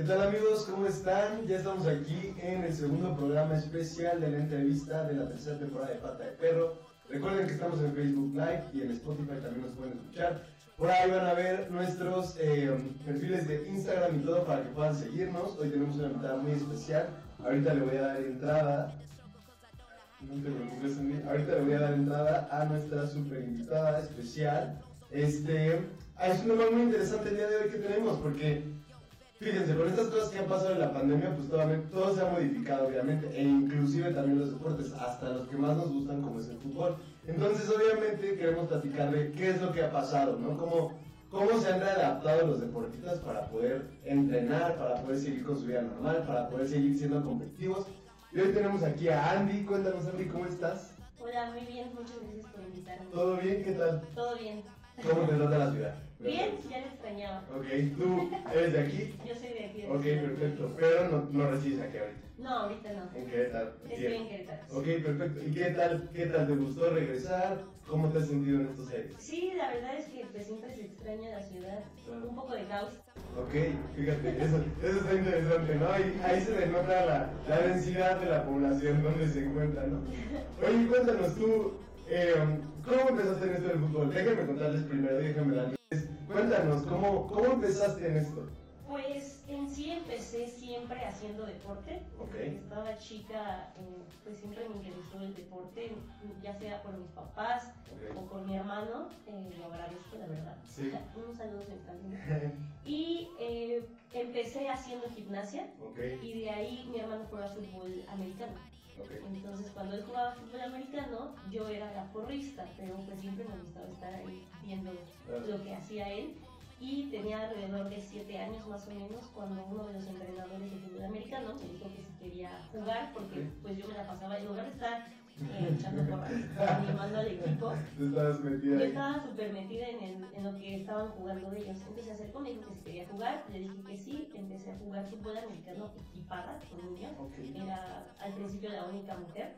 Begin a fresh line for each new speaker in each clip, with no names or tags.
¿Qué tal amigos? ¿Cómo están? Ya estamos aquí en el segundo programa especial de la entrevista de la tercera temporada de Pata de Perro. Recuerden que estamos en Facebook Live y en Spotify también nos pueden escuchar. Por ahí van a ver nuestros eh, perfiles de Instagram y todo para que puedan seguirnos. Hoy tenemos una invitada muy especial. Ahorita le voy a dar entrada. No te preocupes, Andy. Ahorita le voy a dar entrada a nuestra super invitada especial. Este, ah, es un tema muy interesante el día de hoy que tenemos porque Fíjense, con estas cosas que han pasado en la pandemia, pues todo, todo, se ha modificado, obviamente, e inclusive también los deportes, hasta los que más nos gustan, como es el fútbol. Entonces, obviamente, queremos platicar de qué es lo que ha pasado, ¿no? Cómo, cómo se han readaptado los deportistas para poder entrenar, para poder seguir con su vida normal, para poder seguir siendo competitivos. Y hoy tenemos aquí a Andy. Cuéntanos, Andy, ¿cómo estás?
Hola, muy bien, muchas gracias por invitarme.
¿Todo bien? ¿Qué tal?
Todo bien.
¿Cómo te trata la ciudad?
Bien, ya la extrañaba.
Ok, ¿tú eres de aquí?
Yo soy de aquí. De
ok, perfecto. Pero no, no resides aquí ahorita.
No, ahorita no.
¿En Querétaro?
Estoy en Querétaro.
Ok, perfecto. ¿Y qué tal, qué tal? ¿Te gustó regresar? ¿Cómo te has sentido en estos años?
Sí, la verdad es que pues, siempre se extraña la ciudad. Un poco de caos.
Ok, fíjate, eso, eso está interesante, ¿no? Ahí, ahí se denota la, la densidad de la población donde se encuentra, ¿no? Oye, cuéntanos tú, eh, ¿cómo empezaste en esto del fútbol? Déjenme contarles primero, déjenme darles. Cuéntanos, ¿cómo, ¿cómo empezaste en esto?
Pues en sí empecé siempre haciendo deporte.
Okay.
Estaba chica, eh, pues siempre me interesó el deporte, ya sea por mis papás
Okay.
o con mi hermano. Eh, lo agradezco, la verdad.
Sí.
Un saludo también. Y eh, empecé haciendo gimnasia
ok,
y de ahí mi hermano jugaba fútbol americano. Entonces cuando él jugaba fútbol americano, yo era la porrista, pero pues siempre me gustaba estar ahí viendo
Claro.
lo que hacía él. Y tenía alrededor de 7 años más o menos cuando uno de los entrenadores de fútbol americano me dijo que si quería jugar, porque pues yo me la pasaba, en lugar de estar eh, echando porras, animando al equipo, yo estaba súper metida en, el- en lo que estaban jugando ellos. Entonces se acercó, me dijo que si quería jugar, le dije que sí, empecé a jugar fútbol americano equipada con niños.
Ok.
Era al principio la única mujer.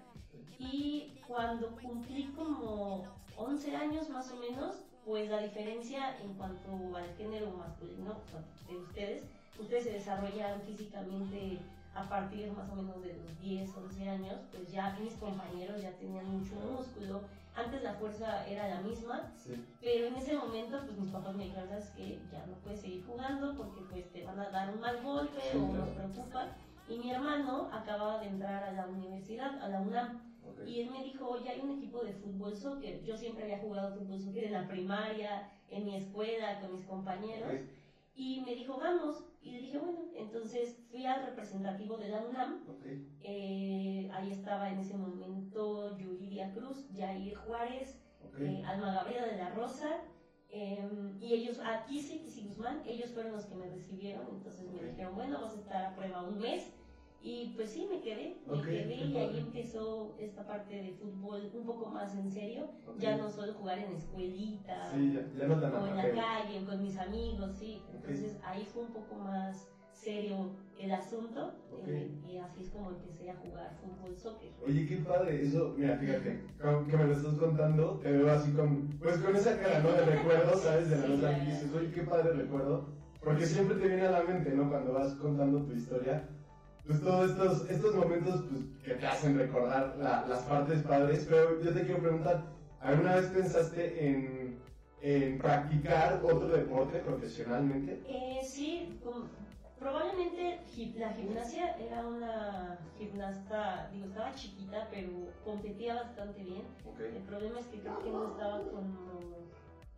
Y cuando cumplí como 11 años más o menos, pues la diferencia en cuanto al género masculino o sea, de ustedes, ustedes se desarrollan físicamente a partir más o menos de los 10, 11 años, pues ya mis compañeros ya tenían mucho músculo. Antes la fuerza era la misma,
Sí,
pero en ese momento, pues mis papás me dijeron, sabes que ya no puedes seguir jugando porque pues te van a dar un mal golpe
Sí,
o
claro.
nos preocupa. Y mi hermano acababa de entrar a la universidad, a la UNAM,
ok.
y él me dijo, oye, hay un equipo de fútbol soccer. Yo siempre había jugado fútbol soccer en la primaria, en mi escuela, con mis compañeros.
Ok,
Y me dijo, vamos. Y le dije, bueno, entonces fui al representativo de la UNAM. Eh, ahí estaba en ese momento Yuridia Cruz, Jair Juárez, eh, Alma Gabriela de la Rosa, eh, y ellos, aquí sí, Guzmán, ellos fueron los que me recibieron, entonces me dijeron, bueno, vas a estar a prueba un mes, y pues sí, me quedé, me quedé, y ahí empezó esta parte de fútbol un poco más en serio, ya no solo jugar en escuelita,
Sí, ya, ya no tan
o en la calle, con mis amigos, sí, entonces ahí fue un poco más serio el asunto, eh, y así es como empecé a jugar fútbol, soccer.
Oye, qué padre, eso, mira, fíjate, como que me lo estás contando, te veo así con, pues con esa cara, ¿no? De recuerdo, ¿sabes? De la
Sí,
nota
claro.
que dices, oye, qué padre recuerdo, porque siempre te viene a la mente, ¿no? Cuando vas contando tu historia, pues todos estos, estos momentos, pues, que te hacen recordar la- las partes padres, pero yo te quiero preguntar, ¿alguna vez pensaste en, en practicar otro deporte profesionalmente?
Eh, sí, probablemente la gimnasia era una gimnasta, digo, estaba chiquita, pero competía bastante bien. El problema es que creo que no estaba como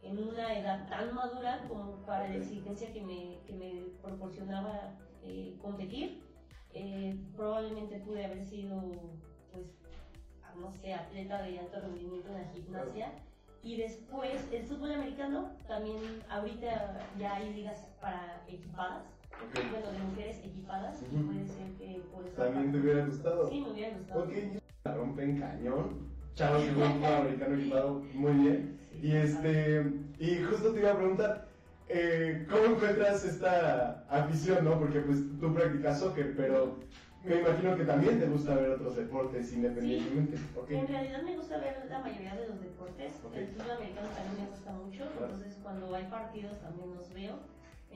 en una edad tan madura como para la exigencia que me, que me proporcionaba eh, competir. Eh, probablemente pude haber sido, pues, no sé, atleta de alto rendimiento en la gimnasia. Y después, el fútbol americano, también ahorita ya hay ligas para equipadas,
ok.
bueno, de mujeres equipadas,
Ujú.
puede ser que por eso...
¿También te hubiera gustado?
Sí, me hubiera gustado.
Ok, la rompen cañón. Chavos juegan fútbol americano equipado muy bien. Y este, y justo te iba a preguntar, eh, ¿cómo encuentras esta afición, no? Porque pues tú practicas soccer, pero me imagino que también te gusta ver otros deportes independientemente. Ok.
En realidad me gusta ver la mayoría de los deportes.
Ok.
El fútbol americano también me gusta mucho.
Claro.
Entonces cuando hay partidos también los veo.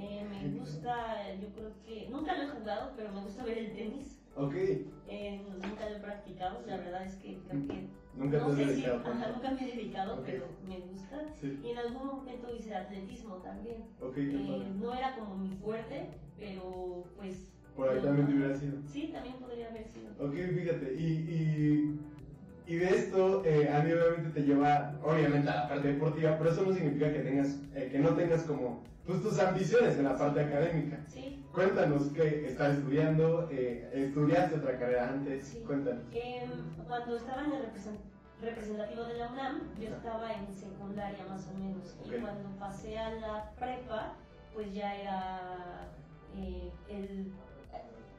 Eh, me gusta, yo creo que, nunca lo he jugado, pero me gusta ver el tenis.
Ok.
Eh, nunca lo he practicado, la verdad es que creo que
Nunca te
no
has
sé si,
dedicado
ajá, nunca me he dedicado,
Ok.
pero me gusta.
Sí.
Y en algún momento hice atletismo también. Eh, no era como mi fuerte, pero pues...
Por ahí también te hubiera sido.
Sí, también podría haber sido.
Ok, fíjate, y, y, y de esto, eh, a mí obviamente te lleva, obviamente, a la parte deportiva, pero eso no significa que tengas, eh, que no tengas como, pues, tus ambiciones en la parte académica.
Sí.
Cuéntanos qué estás estudiando, eh, estudiaste otra carrera antes,
Sí.
cuéntanos.
Em, cuando estaba en el represent- representativo de la UNAM, yo estaba en secundaria más o menos.
Ok.
Y cuando pasé a la prepa, pues ya era eh, el...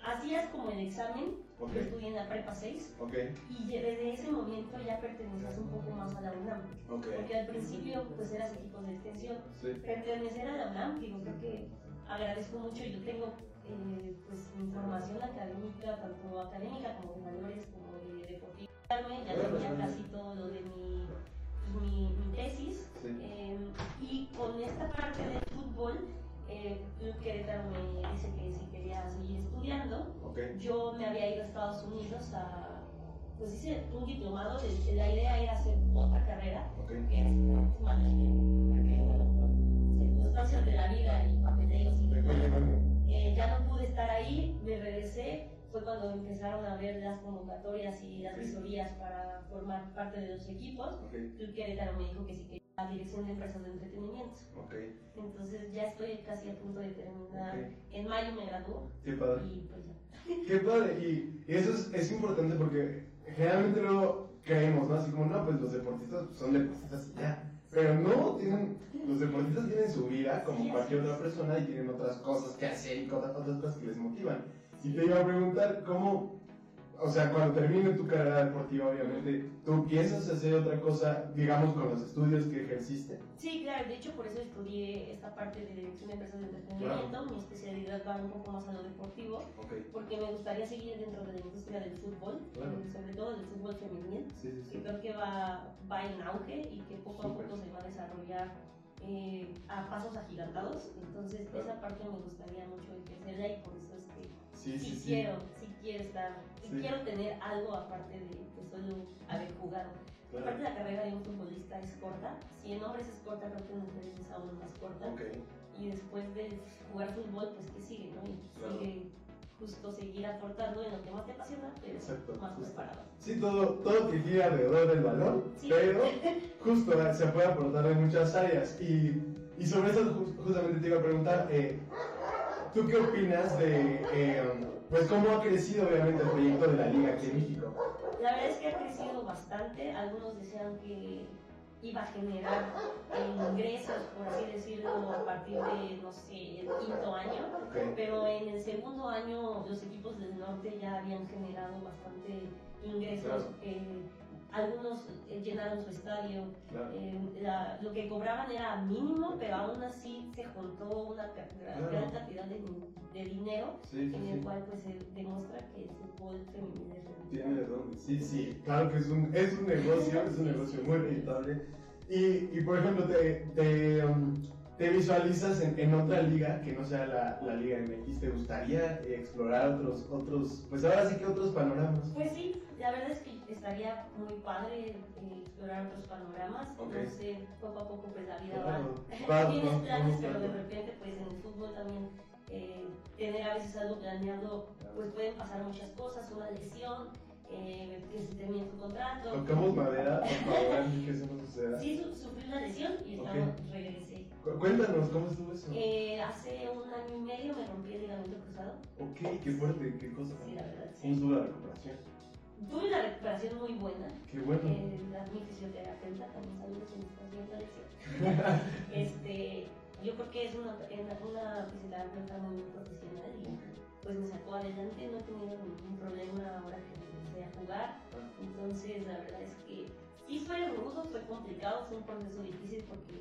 Hacías como el examen,
Ok.
yo estudié en la prepa 6,
Ok,
y desde ese momento ya pertenecías un poco más a la UNAM. Porque al principio pues eras equipos de extensión.
Sí.
Pertenecer a la UNAM, digo, creo que agradezco mucho. Yo tengo eh, pues mi formación académica, tanto académica como de valores, Ya tenía casi todo lo de mi, pues, mi, mi tesis.
Sí.
Eh, y con esta parte del fútbol, eh, Querétaro me dice que si quería seguir estudiando,
Ok.
yo me había ido a Estados Unidos a, pues hice un diplomado, de- la idea era hacer otra carrera,
Ok.
que es management, porque bueno, circunstancias de la vida y papeleos y. Eh, ya no pude estar ahí, me regresé, fue cuando empezaron a ver las convocatorias y las visorías para formar parte de los equipos.
Ok.
Club Querétaro me dijo que sí quería la dirección de empresas de entretenimiento.
Ok.
Entonces ya estoy casi a punto de terminar.
Ok.
En mayo me graduó
Qué padre.
y pues ya.
Qué padre, y, y eso es, es importante porque generalmente luego creemos, ¿no? Así como, no, pues los deportistas son deportistas y ya. Pero no, tienen, los deportistas tienen su vida como cualquier otra persona y tienen otras cosas que hacer y otras cosas que les motivan. Y te iba a preguntar, ¿cómo, o sea, cuando termine tu carrera deportiva, obviamente, ¿tú piensas hacer otra cosa, digamos, con los estudios que ejerciste?
Sí, claro, de hecho por eso estudié esta parte de dirección de empresas de entretenimiento, mi especialidad va un poco más a lo deportivo,
Ok.
porque me gustaría seguir dentro de la industria del fútbol,
Claro.
eh, sobre todo del fútbol femenil,
Sí, sí,
que
sí.
creo que va, va en auge y que poco a
Súper.
poco se va a desarrollar eh, a pasos agigantados, entonces
Claro.
esa parte me gustaría mucho ejercerla y por eso es que
Sí,
sí,
sí,
quiero, sí quiero estar, sí quiero tener algo aparte de que solo haber jugado.
Claro.
Aparte la carrera de un futbolista es corta, si en hombres es corta, creo que en mujeres es aún más corta.
Ok.
Y después de jugar fútbol, pues que sigue, ¿no? Y
Claro.
sigue justo seguir aportando en lo que más te apasiona, pero
Exacto,
más
justo.
preparado.
Sí, todo, todo que gira alrededor del balón,
Sí.
pero justo se puede aportar en muchas áreas. Y, y sobre eso ju- justamente te iba a preguntar, eh, ¿tú qué opinas de, eh, pues cómo ha crecido obviamente el proyecto de la Liga aquí en México?
La verdad es que ha crecido bastante, algunos decían que iba a generar eh, ingresos, por así decirlo, a partir de, no sé, el quinto año. Pero en el segundo año los equipos del norte ya habían generado bastante ingresos.
Claro.
eh, algunos eh, llenaron su estadio.
claro.
eh, la- lo que cobraban era mínimo, pero aún así se juntó una gran cantidad de, de dinero
Sí, sí,
en el
sí.
cual pues se demuestra que el fútbol femenino es
Tiene
rentable.
de dónde. Sí, sí, claro que es un, es un negocio, es un negocio muy rentable. Y, y por ejemplo, te, te, um, te visualizas en, en otra liga que no sea la, la Liga MX. ¿Te gustaría explorar otros, otros, pues ahora sí que otros panoramas?
Pues sí, la verdad es que estaría muy padre eh, explorar otros panoramas.
Ok.
No sé, poco a poco pues la vida
Claro,
va.
va-
Tienes planes, pero de repente pues en el fútbol también eh, tener a veces algo planeado, pues pueden pasar muchas cosas, una lesión, eh, que se termine tu contrato.
Tocamos madera, por favor, que eso no suceda.
Sí, su- sufrí una lesión y regresé.
Cu- Cuéntanos, ¿cómo estuvo eso?
Eh, hace un año y medio me rompí el ligamento cruzado.
Ok, qué fuerte, qué cosa.
Sí, la verdad,
¿Cómo
sí.
estuvo la recuperación?
Tuve una recuperación muy buena.
Qué bueno.
Eh, la, mi fisioterapeuta también saludos si me estás viendo. Este, yo creo que es una, una, una fisioterapeuta muy profesional y pues me sacó adelante, no he tenido ningún problema ahora que empecé a jugar. Entonces, la verdad es que sí fue rudo, fue complicado, fue un proceso difícil porque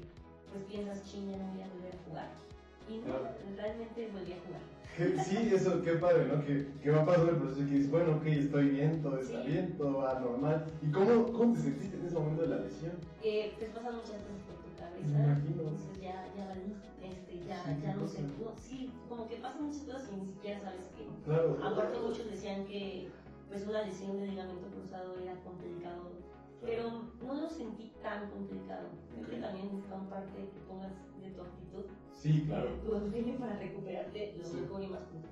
pues piensas, ching, ya no voy a volver a jugar. Y no,
Claro.
realmente volví a jugar.
Sí, eso, qué padre, ¿no? Que, que va pasando el proceso y que dices, bueno, ok, estoy bien, todo está
Sí.
bien, todo va normal. ¿Y cómo, cómo te sentiste en ese momento de la lesión?
Eh, pues pasan muchas cosas por tu cabeza.
Me imagino.
Entonces ya, ya, este, ya,
Sí,
ya no sé. No, sí, como que pasan muchas cosas y ni siquiera sabes qué.
Claro.
Aparte muchos decían que pues una lesión de ligamento cruzado era complicado, pero no lo sentí tan complicado. Creo que también es parte que pongas de tu actitud,
Sí, claro.
tu empeño para recuperarte lo
Sí.
mejor y más posible.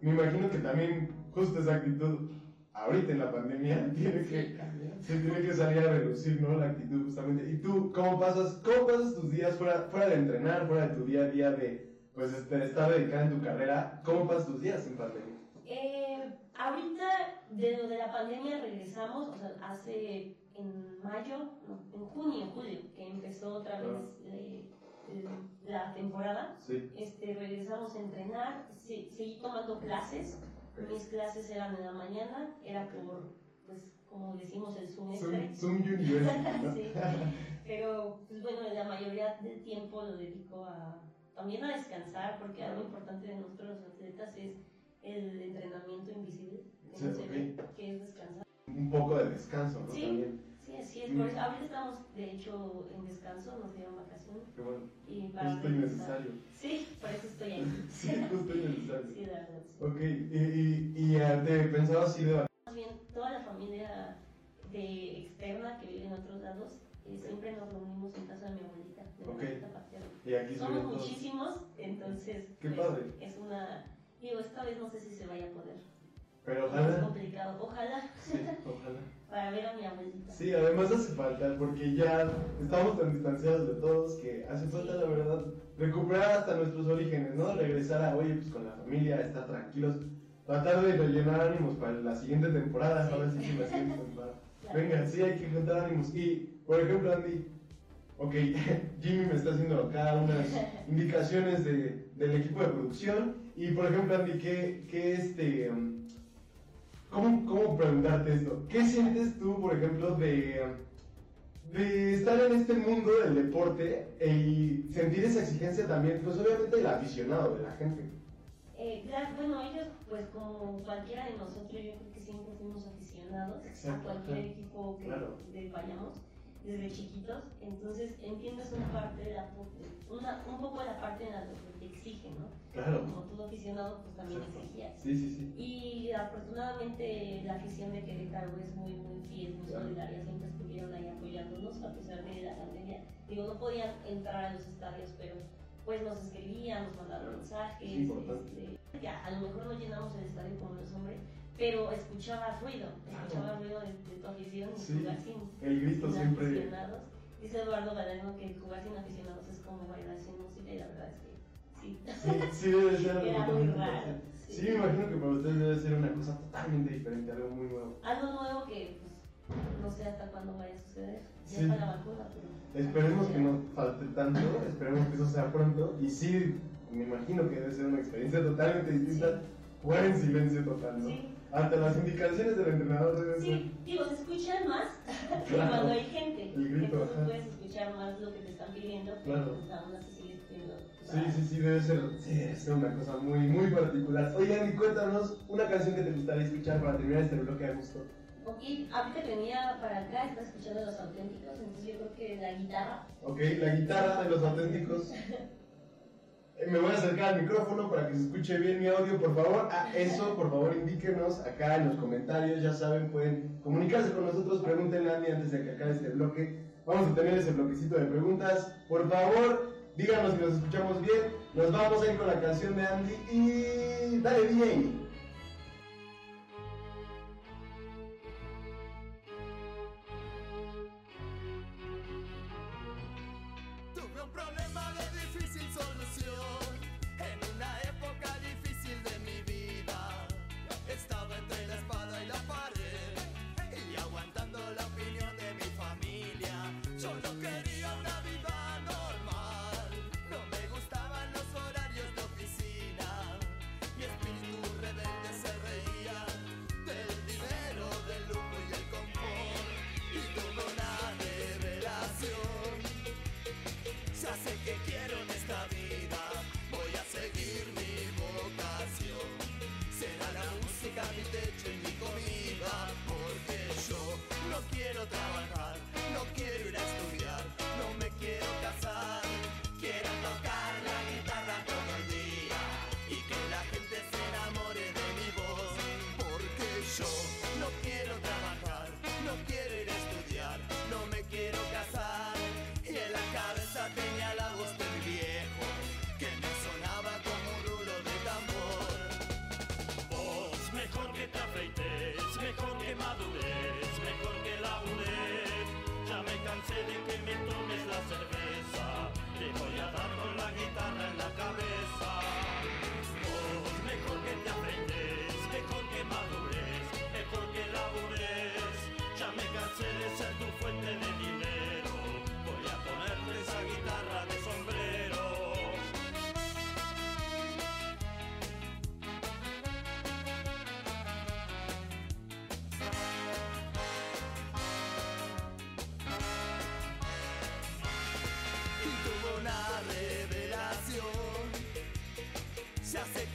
Me imagino que también justo esa actitud, ahorita en la pandemia, tiene que, se tiene que salir a reducir, ¿no? La actitud justamente. ¿Y tú cómo pasas, cómo pasas tus días fuera, fuera de entrenar, fuera de tu día a día de, pues, este, estar dedicada en tu carrera? ¿Cómo pasas tus días en pandemia?
Eh, ahorita de lo de la pandemia regresamos, o sea, hace en mayo, no, en junio, julio, que empezó otra vez eh, la temporada.
Sí.
Este, regresamos a entrenar, se- seguí tomando clases. Mis clases eran en la mañana, era por, pues, como decimos, el
Zoom,
semestre.
Zoom.
Sí. Pero, pues bueno, la mayoría del tiempo lo dedico a, también a descansar, porque algo importante de nosotros los atletas es el entrenamiento invisible, que
Sí,
no se
ok.
ve, que es descansar.
Un poco de descanso, ¿no?
Sí.
También.
Sí, así es.
Mm.
Por eso, ahorita estamos, de hecho, en descanso, nos dieron vacaciones.
Qué bueno.
Y para
Justo
regresar-
innecesario.
Sí, por eso estoy ahí.
Sí, justo innecesario.
Sí, la verdad. sí.
Ok, y, y, y eh, te pensabas ir de
Más bien, toda la familia de externa que vive en otros lados, eh, siempre nos reunimos en casa de mi abuelita, de mi
Ok.
abuelita paterna.
y aquí
Somos muchísimos, entonces
Qué
pues,
padre.
es una... Digo, esta vez no sé si se vaya a poder.
Pero
Es
ojalá.
complicado. Ojalá
Sí, ojalá.
Para ver a mi abuelita.
Sí, además hace falta, porque ya estamos tan distanciados de todos que hace falta, la verdad, recuperar hasta nuestros orígenes, ¿no? Regresar a, oye, pues con la familia, estar tranquilos, tratar de rellenar ánimos para la siguiente temporada, ahora sí que la siguiente temporada.
Claro.
Venga, sí, hay que juntar ánimos. Y, por ejemplo, Andy, ok, Jimmy me está haciendo acá unas indicaciones de, del equipo de producción. Y, por ejemplo, Andy, ¿qué, qué este... um, ¿Cómo, ¿Cómo preguntarte esto? ¿Qué sientes tú, por ejemplo, de, de estar en este mundo del deporte y sentir esa exigencia también, pues obviamente del aficionado, de la gente?
Eh, claro, bueno, ellos, pues como cualquiera de nosotros, yo creo que siempre fuimos aficionados
Exacto,
a cualquier equipo que
Claro.
vayamos desde chiquitos. Entonces entiendes una parte de la, una, un poco la parte en la que te exigen, ¿no?
Claro.
Como todo aficionado, pues también
Exacto.
exigías.
Sí, sí, sí.
Y afortunadamente la afición de Querétaro es muy, muy fiel, muy
Claro.
solidaria, siempre estuvieron ahí apoyándonos a pesar de la pandemia. Digo, no podían entrar a los estadios, pero pues nos escribían, nos mandaban mensajes.
Es
este, ya, a lo mejor no llenamos el estadio como los hombres, pero escuchaba ruido, escuchaba ruido de, de tu afición y
Sí.
jugar sin,
El grito siempre...
aficionados. Dice Eduardo Galeno que jugar sin aficionados es como bailar sin música y la verdad es que sí.
Sí, sí debe ser algo
Era muy raro.
Sí, me imagino que para ustedes debe ser una cosa totalmente diferente, algo muy nuevo.
Algo nuevo que pues, no sé hasta cuándo vaya a suceder. Ya
Sí.
está la vacuna, pero.
Esperemos que no falte tanto, esperemos que eso sea pronto. Y sí, me imagino que debe ser una experiencia totalmente distinta. Jugar en silencio total, ¿no?
Sí,
Hasta las indicaciones del entrenador deben ser.
sí, digo, se escuchan más
Claro.
cuando hay gente.
El grito,
Entonces
ajá.
puedes escuchar más lo que te están pidiendo,
Claro.
pues así.
Sí, sí, sí, debe ser, sí, debe ser una cosa muy, muy particular. Oye, Andy, cuéntanos una canción que te gustaría escuchar para terminar este bloque de gusto.
Ok, ahorita que venía para acá, estaba escuchando los auténticos, entonces yo creo que la guitarra.
Ok, la guitarra de los auténticos. Eh, Me voy a acercar al micrófono para que se escuche bien mi audio, por favor. Ah, eso, por favor, indíquenos acá en los comentarios. Ya saben, pueden comunicarse con nosotros. Pregúntenle a Andy antes de que acabe este bloque. Vamos a tener ese bloquecito de preguntas. Por favor, díganos si nos escuchamos bien. Nos vamos a ir con la canción de Andy y dale bien.
trabajar.
Voy a dar con la guitarra en la cabeza. Vos, mejor que te afeites, mejor que madures, mejor que labures. Ya me cansé de ser tu fuente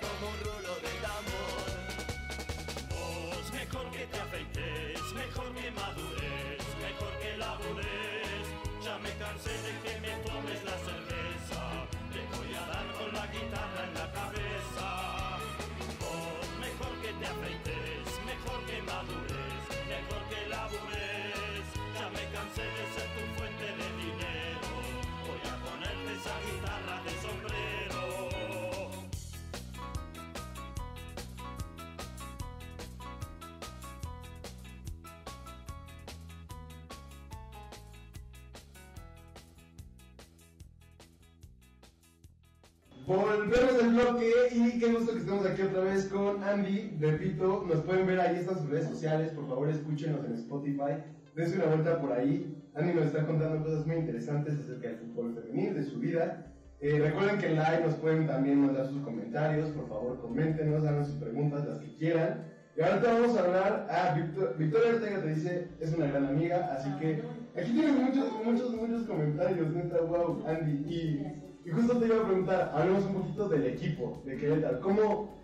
como un rulo de tambor.
Vos, mejor que te afeites, mejor que madures, mejor que labures. Ya me cansé de que me tomes la cerveza, te voy a dar con la guitarra en la cabeza. Vos, mejor que te afeites, mejor que madures, mejor que labures. Ya me cansé de ser
Volvemos al bloque y qué gusto que estemos aquí otra vez con Andy. Repito, nos pueden ver ahí están sus redes sociales. Por favor, escúchenos en Spotify. Dense una vuelta por ahí. Andy nos está contando cosas muy interesantes acerca del fútbol femenil, de su vida. Eh, recuerden que en live nos pueden también mandar sus comentarios. Por favor, coméntenos, hagan sus preguntas, las que quieran. Y ahora te vamos a hablar a Victor- Victoria Ortega, te dice, es una gran amiga, así que aquí tienes muchos, muchos, muchos comentarios, neta, wow, Andy. Y, y justo te iba a preguntar, hablemos un poquito del equipo, de Querétaro. ¿Cómo,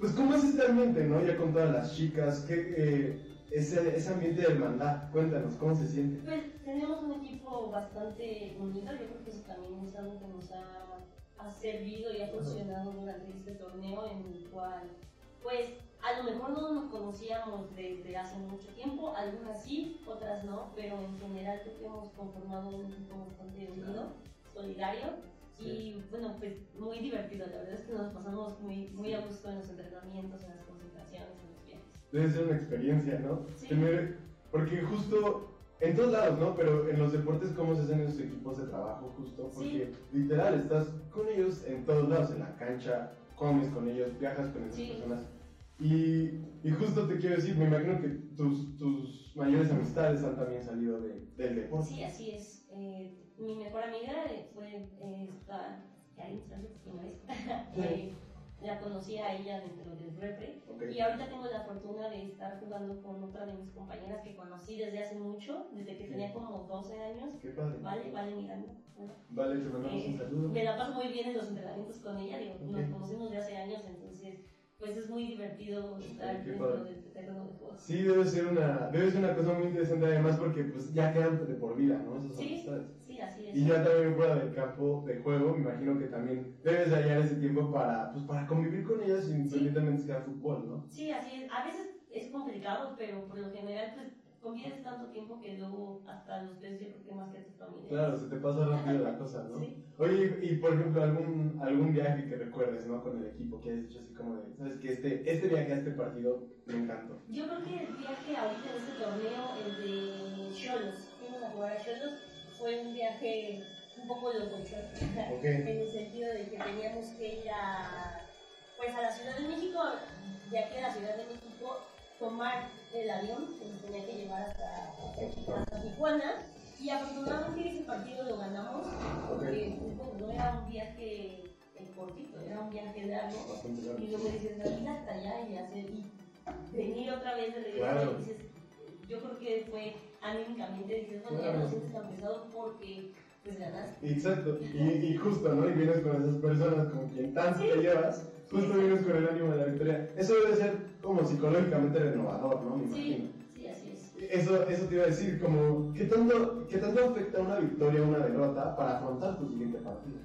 pues, ¿cómo es este ambiente, no? Ya con todas las chicas, ¿qué, eh, ese, ese ambiente de hermandad, cuéntanos, ¿cómo se siente?
Pues tenemos un equipo bastante unido, yo creo que eso también es algo que nos ha, ha servido y ha funcionado durante este torneo en el cual, pues a lo mejor no nos conocíamos desde hace mucho tiempo, algunas sí, otras no, pero en general creo que hemos conformado un equipo bastante unido, solidario y bueno, pues muy divertido, la verdad es que nos pasamos muy, muy a gusto en los entrenamientos, en las concentraciones, en los viajes.
Debe ser una experiencia, ¿no?
Sí.
Tener, porque justo en todos lados, ¿no? Pero en los deportes, ¿cómo se hacen esos equipos de trabajo justo? Porque literal, estás con ellos en todos lados, en la cancha, comes con ellos, viajas con esas
Sí.
personas. Y, y justo te quiero decir, me imagino que tus, tus mayores amistades han también salido de, del deporte.
Sí, así es. Eh, mi mejor amiga eh, fue eh, esta Karin Sánchez Jiménez. Eh, la conocí a ella dentro del repre. Y ahorita tengo la fortuna de estar jugando con otra de mis compañeras que conocí desde hace mucho, desde que tenía como 12 años.
Qué padre.
Vale, vale, Miranda. Bueno,
Vale, te mandamos un saludo.
me la paso muy bien en los entrenamientos con ella, digo,
Ok.
nos conocemos de hace años, entonces pues es muy divertido estar
qué
dentro
padre.
del terreno de juego.
Sí, debe ser, una, debe ser una cosa muy interesante además porque pues ya quedan de por vida, ¿no? Esas
Sí,
amistades.
Sí, así es.
Y ya también fuera del campo de juego, me imagino que también debes de hallar ese tiempo para, pues, para convivir con ellas independientemente sea fútbol, ¿no?
Sí, así es. A veces es complicado, pero por lo general pues convives tanto tiempo que luego hasta los ves yo creo que más que a tu familia.
Claro, se te pasa rápido la cosa, ¿no?
Sí.
Oye, y por ejemplo, algún, algún viaje que recuerdes, ¿no? Con el equipo, que hayas dicho así como de, ¿sabes que Este, este viaje a este partido me encantó.
Yo creo que el viaje ahorita en este torneo, el de Cholos, fuimos a jugar a Cholos, fue un viaje un poco loco,
Ok.
en el sentido de que teníamos que ir a, pues a la Ciudad de México, de aquí a la Ciudad de México, tomar el avión que nos tenía que llevar hasta, hasta Tijuana. Y afortunadamente ese partido lo ganamos porque pues, no era un viaje eh, cortito, era un viaje largo. Y luego dices, ir hasta allá y hacer y venir otra vez de regreso.
Claro.
y dices, yo creo que fue anímicamente, dices, bueno, ya no sientes tan pesado porque pues ganaste.
Exacto, y, y justo, ¿no? Y vienes con esas personas con quien tanto te llevas, justo vienes con el ánimo de la victoria. Eso debe ser como psicológicamente renovador, ¿no? Me imagino.
Sí, sí, así es.
Eso, eso te iba a decir, como, ¿qué tanto, ¿qué tanto afecta una victoria o una derrota para afrontar tu siguiente partido?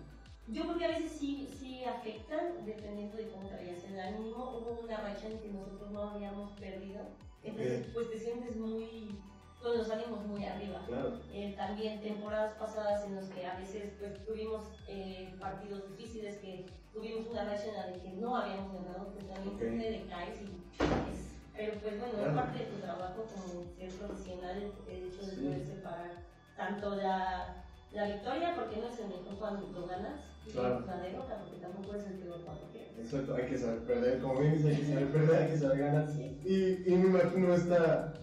Yo creo que a veces sí, sí afectan, dependiendo de cómo traías el ánimo. Hubo una racha en que nosotros no habíamos perdido, entonces pues te sientes muy, con los ánimos muy arriba.
Claro,
Eh, también temporadas pasadas en las que a veces pues, tuvimos eh, partidos difíciles, que tuvimos una racha en la de que no habíamos ganado, pues también
Ok.
te decaes y es- pero pues bueno,
Claro.
es parte de tu trabajo como ser profesional el hecho de
Sí.
poder separar tanto la, la victoria, porque no es el mejor cuando lo ganas, y
Claro.
la derrota, porque tampoco es el peor cuando pierdes.
exacto, hay que saber perder, como bien dice, hay que saber perder, hay que saber ganar.
Sí.
Y, y me imagino esta,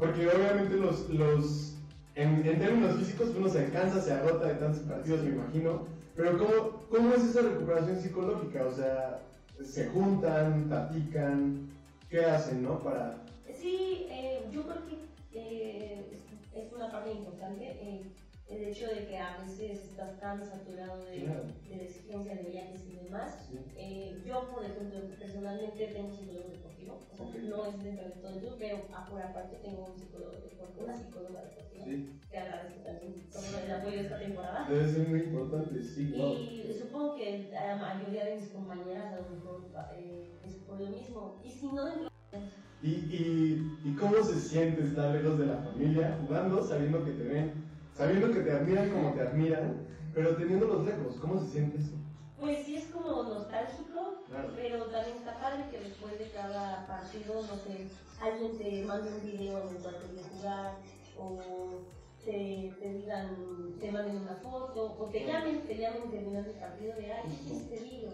porque obviamente los, los en, términos físicos uno se cansa, se agota de tantos partidos, me imagino, pero ¿cómo, cómo es esa recuperación psicológica? O sea, se juntan, platican, ¿qué hacen, no? Para,
Sí, eh, yo creo que eh, es, es una parte importante eh, el hecho de que a veces estás tan saturado de,
Claro.
de la exigencia de viajes y demás.
Sí.
Eh, yo, por ejemplo, personalmente tengo psicólogo deportivo, o sea,
Ok.
no es dentro de todo club, pero a- por aparte tengo un psicólogo deportivo, una psicóloga deportiva,
sí,
que agradezco también todo el apoyo de esta temporada.
debe ser muy importante, sí, wow.
Y supongo que la mayoría de mis compañeras a lo mejor eh, es por lo mismo. Y si no, dentro
¿Y, y, ¿Y cómo se siente estar lejos de la familia, jugando, sabiendo que te ven, sabiendo que te admiran como te admiran, pero teniéndolos lejos? ¿Cómo se siente eso?
Pues sí es como nostálgico,
Claro.
pero también está padre que después de cada partido, no sé, alguien te mande un video cual te vio jugar, o te, te digan, te manden una foto, o te llamen, te llamen terminando el partido de, ay, ¿qué este video?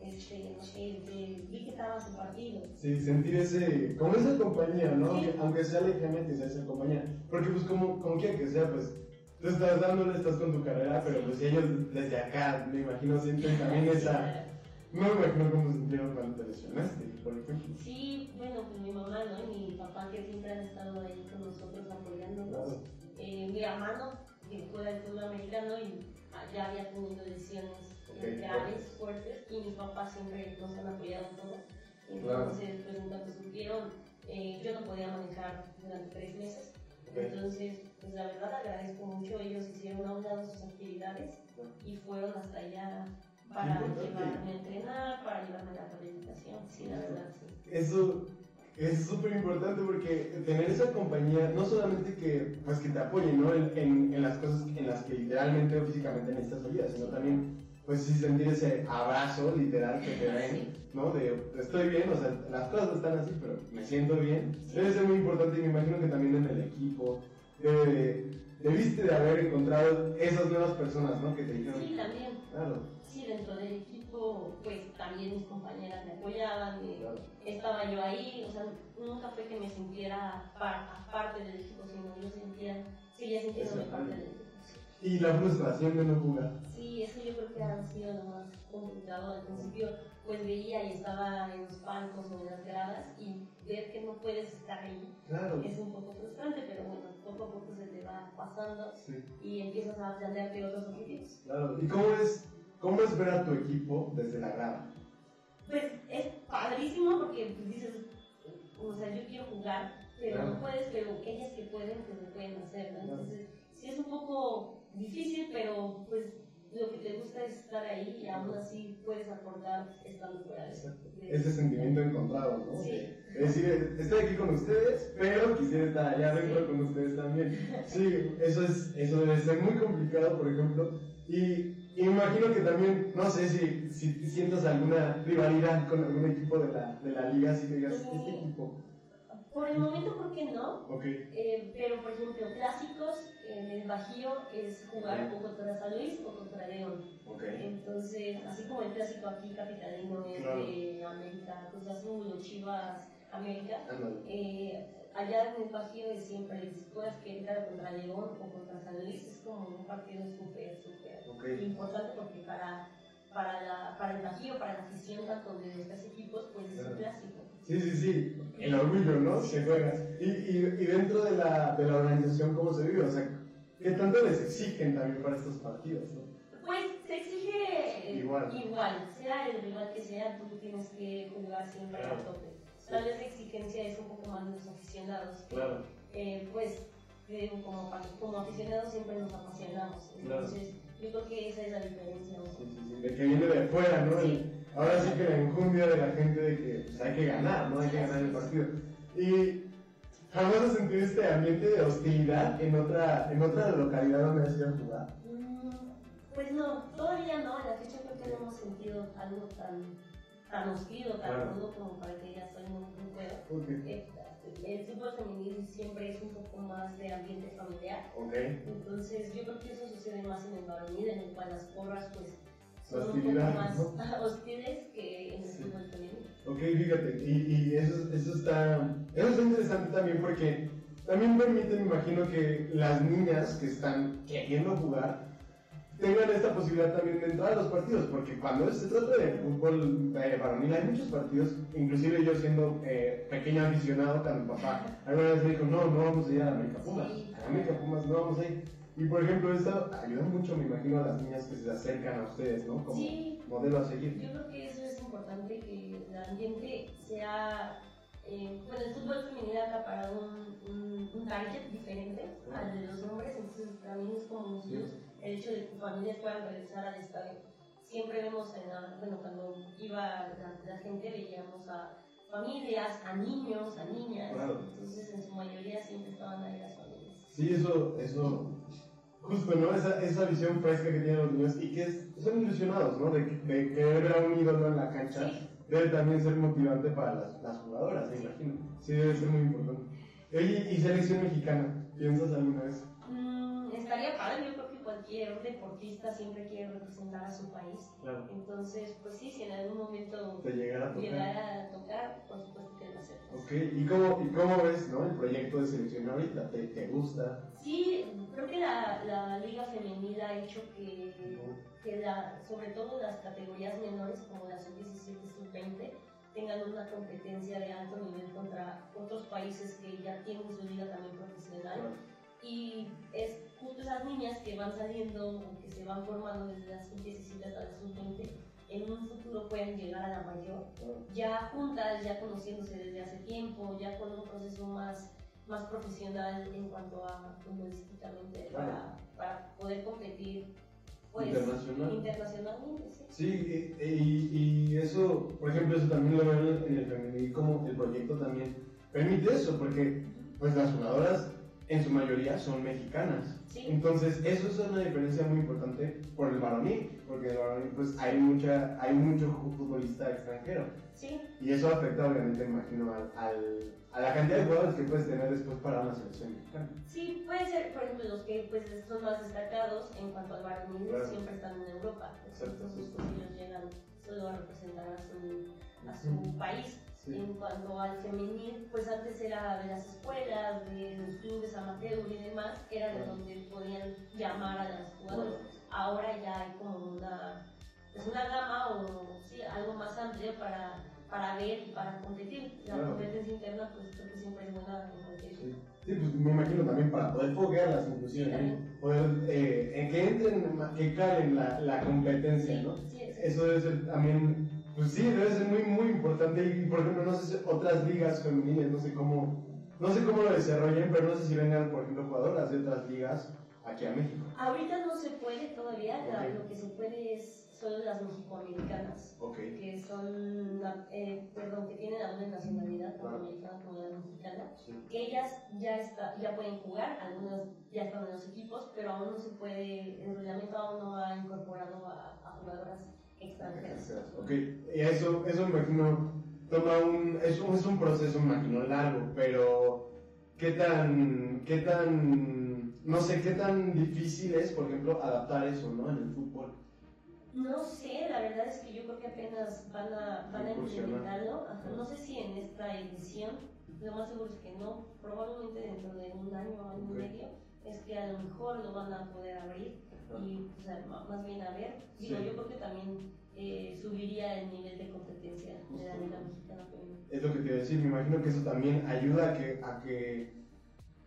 Este, no sé, vi que estabas en partido.
Sí, sentir ese, como esa compañía, ¿no?
Sí.
Aunque, sea lejanamente, sea esa compañía. Porque pues como, como quiera que sea, pues tú estás dándole, estás con tu carrera, pero pues ellos desde acá, me imagino, sienten también esa... No me imagino cómo sintieron cuando te lesionaste, por ejemplo.
Sí, bueno, pues mi mamá, ¿no? Y mi papá que siempre han estado ahí con nosotros apoyándonos.
Claro.
Eh, mi hermano, que fue del fútbol americano y ya había tenido lesiones
Ok,
graves, fuertes, y mis papás siempre nos han apoyado todo.
Claro.
Entonces, pues en cuanto supieron, eh, yo no podía manejar durante tres meses. Entonces, pues la verdad agradezco mucho, ellos hicieron a un lado sus actividades y fueron hasta allá para llevarme a entrenar, para llevarme a la rehabilitación, sí, la verdad, sí.
Eso es súper importante porque tener esa compañía, no solamente que, pues, que te apoye ¿no? en, en, en las cosas en las que literalmente o físicamente necesitas ayuda, sino también, pues sí, sentir ese abrazo literal que te den, ¿no? De estoy bien, o sea, las cosas no están así, pero me siento bien. Debe ser muy importante y me imagino que también en el equipo, debe de- debiste de haber encontrado esas nuevas personas, ¿no? Que te dijeron,
Sí, también.
claro,
Sí, dentro del equipo, pues también mis compañeras me apoyaban, eh,
claro,
estaba yo ahí, o sea, nunca fue que me sintiera par- parte del equipo, sino yo sentía, seguía sintiéndome parte del equipo.
Y la frustración de no jugar.
Sí, eso yo creo que ha sido lo más complicado. Al principio, pues veía y estaba en los bancos o en las gradas y ver que no puedes estar ahí
Claro,
es un poco frustrante, pero bueno, poco a poco se te va pasando
sí.
y empiezas a plantearte otros objetivos.
Claro, ¿y cómo es, cómo es ver a tu equipo desde la grada?
Pues es padrísimo porque pues, dices, o sea, yo quiero jugar, pero
Claro.
no puedes, pero ellas que pueden, pues lo pueden hacer, ¿no? Entonces, sí es un poco difícil, pero pues lo que te gusta es estar ahí y aún así puedes aportar estando fuera de de-
Ese sentimiento encontrado, ¿no?
Sí.
Es decir, estoy aquí con ustedes, pero quisiera estar allá adentro con ustedes también. Sí, eso, es, eso debe ser muy complicado, por ejemplo. Y, imagino que también, no sé si, si sientas alguna rivalidad con algún equipo de la, de la liga, si digas,
Sí.
este equipo.
Por el momento creo que no,
Ok,
eh, pero por ejemplo, clásicos en el Bajío es jugar o contra San Luis o contra León. Entonces, así como el clásico aquí capitalino es
Claro.
de América, Cruz Azul o Chivas América. Eh, allá en el Bajío de siempre, si puedas Querétaro contra León o contra San Luis, es como un partido súper, súper importante porque para, para, la, para el Bajío, para la afición tanto de los tres equipos, pues es un clásico.
Sí, sí, sí, el orgullo, ¿no? Se juega. Y, y, y dentro de la, de la organización, ¿cómo se vive? O sea, ¿qué tanto les exigen también para estos partidos, no?
Pues se exige
Igual.
igual, sea el rival que sea, tú tienes que jugar siempre
Claro.
a tope. Tal vez la exigencia es un poco más de los aficionados.
Claro.
eh, pues, como, como aficionados siempre nos apasionamos.
Claro.
Entonces, yo creo que esa es la diferencia. ¿no?
Sí, sí, sí, de que viene de afuera, ¿no?
Sí.
Ahora sí que la enjundia de la gente de que pues, hay que ganar, ¿no? Hay que ganar el partido. Y jamás has sentido este ambiente de hostilidad en otra, en otra localidad donde has ido a jugar.
Mm, Pues no, todavía no, a la fecha creo que no hemos sentido algo tan, tan hostil o tan
Claro.
rudo como para que ya soy un, un juego.
Ok.
Eh, El fútbol femenil siempre es un poco más de ambiente familiar.
Ok.
Entonces, yo creo que eso sucede más en el varonil, en el cual las porras, pues, son un poco más
¿no?
hostiles que en
Sí. Ok, fíjate, y, y eso, eso, está, eso está interesante también porque también permite, me imagino, que las niñas que están queriendo jugar tengan esta posibilidad también de entrar a los partidos, porque cuando se trata de fútbol eh, varonil hay muchos partidos, inclusive yo siendo eh, pequeño aficionado, mi papá alguna vez me dijo, no, no vamos a ir a América Pumas, a América Pumas no vamos a ir. Y por ejemplo, esto ayuda mucho, me imagino, a las niñas que se acercan a ustedes, ¿no? Como
Sí.
modelo a seguir.
Yo creo que eso es importante, que el ambiente sea... Eh, bueno, el fútbol femenil ha acaparado un, un, un target diferente al de los hombres, entonces también es como plus el hecho de que familias puedan regresar al estadio. Siempre vemos, en la- bueno, cuando iba la, la gente veíamos a familias, a niños, a niñas,
Claro.
entonces en su mayoría siempre estaban ahí las familias.
Sí, eso, eso, justo, ¿no? Esa, esa visión fresca que tienen los niños y que es- son ilusionados, ¿no? De, de querer ver a un ídolo en la cancha,
Sí.
debe también ser motivante para las, las jugadoras, me imagino. Sí, debe ser muy importante. Oye, ¿y selección mexicana? ¿Piensas alguna vez?
Mm, estaría padre, yo creo que cualquier deportista siempre quiere representar a su país.
Claro.
Entonces, pues sí, si en algún momento
Te llegará a tocar.
llegara a tocar, por supuesto que lo acepto.
Ok, ¿y cómo, ¿y cómo ves, no? El proyecto de selección ahorita, ¿te, te gusta?
Sí, creo que la, la liga femenil ha hecho que, que la, sobre todo las categorías menores como la sub-17 y sub-20 tengan una competencia de alto nivel contra otros países que ya tienen su liga también profesional. Y es justo esas niñas que van saliendo o que se van formando desde la sub-17 hasta la sub-20, en un futuro pueden llegar a la mayor, ya juntas, ya conociéndose desde hace tiempo, ya con un proceso más, más profesional en cuanto a futbolísticamente, para, para poder competir pues,
Internacional.
internacionalmente. Sí.
Sí, y, y- y eso, por ejemplo, eso también lo veo en el femenil, como el proyecto también permite eso, porque pues las jugadoras en su mayoría son mexicanas.
Sí.
Entonces, eso es una diferencia muy importante por el varonil, porque el varonil pues hay, mucha, hay mucho futbolista extranjero.
Sí,
Y eso afecta obviamente, me imagino, al, al- a la cantidad de jugadores que puedes tener después para una selección mexicana.
Sí, puede ser, por ejemplo, los que pues, son más destacados en cuanto al varonil
Claro.
siempre están en Europa.
Exacto,
Entonces,
justo.
pues, ellos llegan solo a representar a su, a su país.
Sí.
En cuanto al femenil, pues antes era de las escuelas, de los clubes amateur y demás, era de
Claro.
donde podían llamar a las jugadoras.
Bueno,
Ahora ya hay como una, pues una gama o sí, algo más amplio para, para ver y para competir. La
Claro.
competencia interna, pues creo que siempre es buena en cualquier
Sí. Sí, pues me imagino también para poder foguearlas inclusive, ¿no?
también.
poder eh, que entren, que calen la, la competencia,
Sí,
¿no? Eso debe ser también, pues sí, debe ser muy, muy importante. Y por ejemplo, no sé si otras ligas femeniles, no sé cómo, no sé cómo lo desarrollen, pero no sé si vengan, por ejemplo, jugadoras de otras ligas aquí a México.
Ahorita no se puede todavía, lo que se puede es solo las mexicoamericanas,
Ok.
que son, eh, perdón, que tienen doble nacionalidad, tanto americana como la mexicana,
Sí.
que ellas ya, está, ya pueden jugar, algunas ya están en los equipos, pero aún no se puede, el reglamento aún no ha incorporado a, a jugadoras extranjeras.
Ok, y eso, eso me imagino, toma un, es un, es un proceso, me imagino, largo, pero ¿qué tan, qué tan, no sé, qué tan difícil es, por ejemplo, adaptar eso, ¿no? En el fútbol.
No sé, la verdad es que yo creo que apenas van a, van a implementarlo. Ajá, No sé si en esta edición, lo más seguro es que no, probablemente dentro de un año, año y medio, es que a lo mejor lo van a poder abrir y o sea, más bien a ver. Digo,
Sí.
yo creo que también eh, subiría el nivel de competencia de la. Liga Mexicana.
Es lo que te iba a decir, me imagino que eso también ayuda a que, a que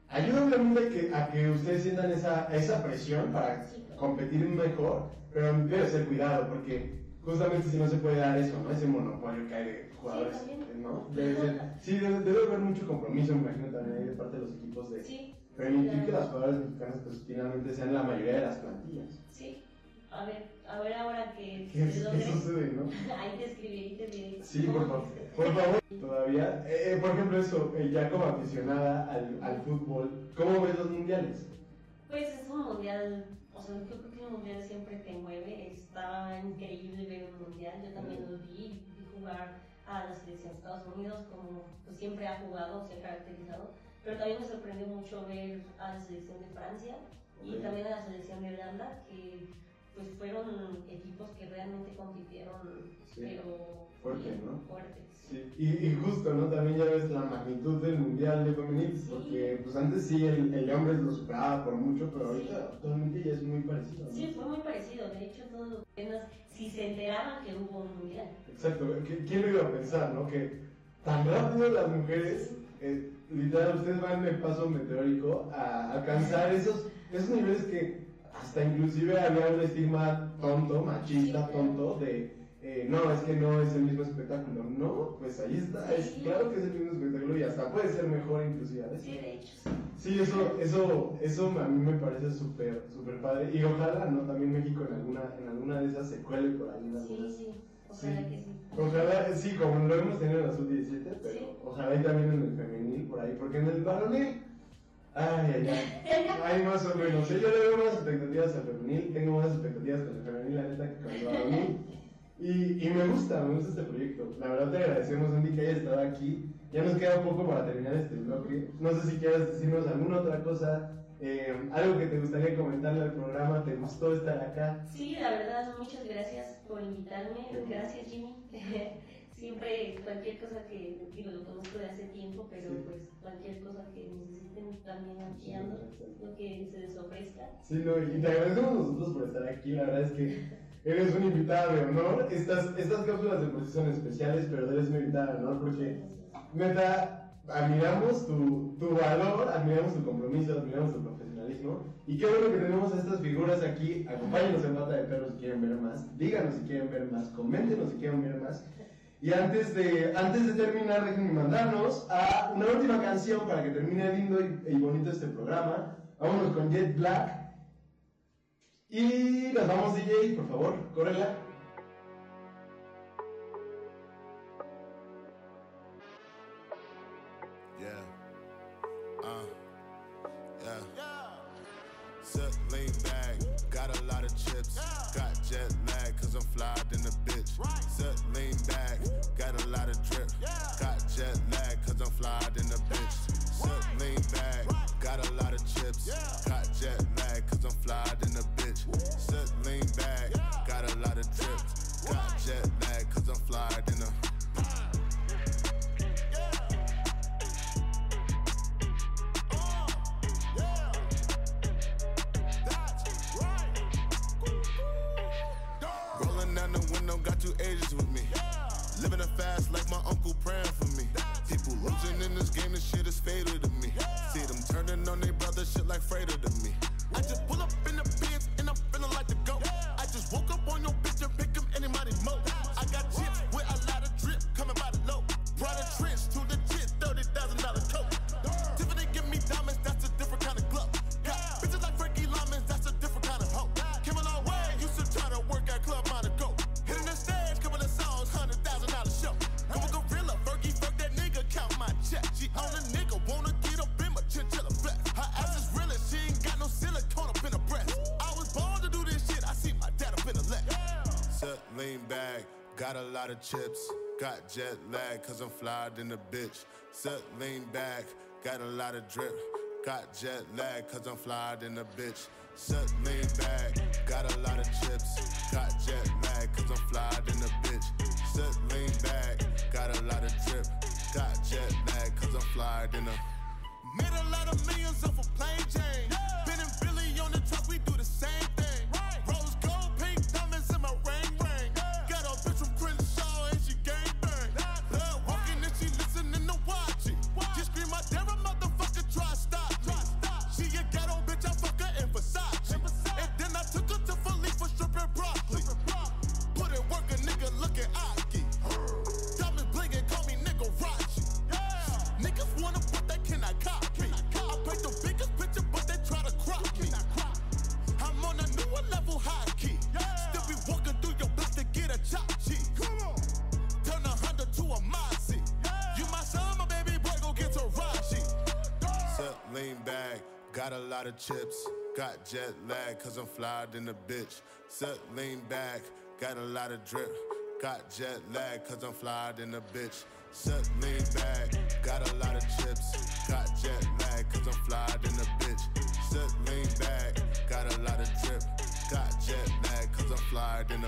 ayuda obviamente que, a que ustedes sientan esa, esa presión para
Sí, claro.
competir mejor, pero debe ser cuidado porque justamente si no se puede dar eso, ¿no? Ese monopolio que hay de jugadores,
también.
¿no? Debe ser, sí, debe, debe haber mucho compromiso, me imagino también de parte de los equipos de
Sí,
permitir que
claro.
las jugadoras mexicanas pues finalmente sean la mayoría de las plantillas.
sí. A ver, a ver ahora que
¿Qué, sucede, no?
Ahí te escribiré y te diré.
Sí, por favor. Por favor, todavía. Eh, eh, por ejemplo, eso, eh, ya como aficionada al, al fútbol, ¿cómo ves los mundiales?
Pues es un mundial, o sea, yo creo que un mundial siempre te mueve, está increíble ver un mundial, yo también lo vi, vi jugar a la selección de Estados Unidos como pues, siempre ha jugado, se ha caracterizado, pero también me sorprendió mucho ver a la selección de Francia y
Ok.
también a la selección de Holanda, que pues fueron equipos que realmente compitieron,
Sí.
pero
Fuerte,
bien,
¿no?
fuertes.
Sí, y, y justo, ¿no? También ya ves la magnitud del mundial de femenil,
Sí.
porque pues antes sí el, el de hombres lo superaba por mucho, pero
Sí.
ahorita actualmente ya es muy parecido. ¿no?
Sí, fue muy parecido, de hecho todos los apenas si se enteraban que hubo un mundial.
Exacto, ¿qui- ¿quién lo iba a pensar, no? Que tan rápido las mujeres, eh, literal, ustedes van en paso meteórico a alcanzar esos, esos niveles que hasta inclusive había un estigma tonto, machista, tonto, de eh, no, es que no es el mismo espectáculo. No, pues ahí está, es claro que es el mismo espectáculo y hasta puede ser mejor inclusive.
Sí, de hecho. sí.
Eso, eso, eso a mí me parece súper, súper padre. Y ojalá, ¿no? También México en alguna, en alguna de esas se cuele por ahí.
Sí, sí, ojalá
Sí.
que sí.
Ojalá, sí, como lo hemos tenido en la sub-17, pero
Sí.
ojalá y también en el femenil, por ahí, porque en el varonil, ay, ay, ay, hay más o menos. Yo le veo más expectativas al femenil, tengo más expectativas con el femenil, la neta, que con el varonil. Y, y me gusta, me gusta este proyecto. La verdad te agradecemos, Andy, que hayas estado aquí. Ya nos queda poco para terminar este bloque. No sé si quieres decirnos alguna otra cosa, eh, algo que te gustaría comentarle al programa, ¿te gustó estar acá?
Sí, la verdad, muchas gracias por invitarme. Gracias, Jimmy. Siempre, cualquier cosa que, digo, lo conozco de hace tiempo, pero
Sí.
pues cualquier cosa que necesiten también aquí ando, lo que se les ofrezca.
Sí, no, y te agradecemos nosotros por estar aquí. La verdad es que eres una invitada de honor. Estas, estas cápsulas de son especiales, pero eres una invitada de honor porque, neta, admiramos tu, tu valor, admiramos tu compromiso, admiramos tu profesionalismo. Y qué bueno que tenemos a estas figuras aquí. Acompáñenos en Pata de Perro si quieren ver más. Díganos si quieren ver más. Coméntenos si quieren ver más. Y antes de, antes de terminar, déjenme mandarnos a una última canción para que termine lindo y, y bonito este programa. Vámonos con Jet Black. Y nos vamos, DJ, por favor, córrela.
Lean back, got a lot of chips. Got jet lag, cause I'm flyed in the bitch. Sit, lean back, got a lot of drip. Got jet lag, cause I'm flyed in the bitch. Sit, lean back, got a lot of chips. Got jet lag, cause I'm flyed in the bitch. Sit, lean back, got a lot of drip. Got jet lag, cause I'm flyed in the lot of chips. Got jet lag, cause I'm flyed in the bitch. Sit, lean back, got a lot of drip. Got jet lag, cause I'm flyed in the bitch. Sit lean back, got a lot of chips. Got jet lag, cause I'm flyed in the bitch. Sit lean back, got a lot of drip. Got jet lag, cause I'm flyed in a. Made a lot of millions off a plain Jane. Ben and Billy on the truck, lot of chips. Got jet lag, cause I'm flyed in the bitch. Set lean back, got a lot of drip. Got jet lag, cause I'm flyed in the bitch. Set lean back, got a lot of chips. Got jet lag, cause I'm flyed in the bitch. Set lean back, got a lot of drip. Got jet lag, cause I'm flyed in the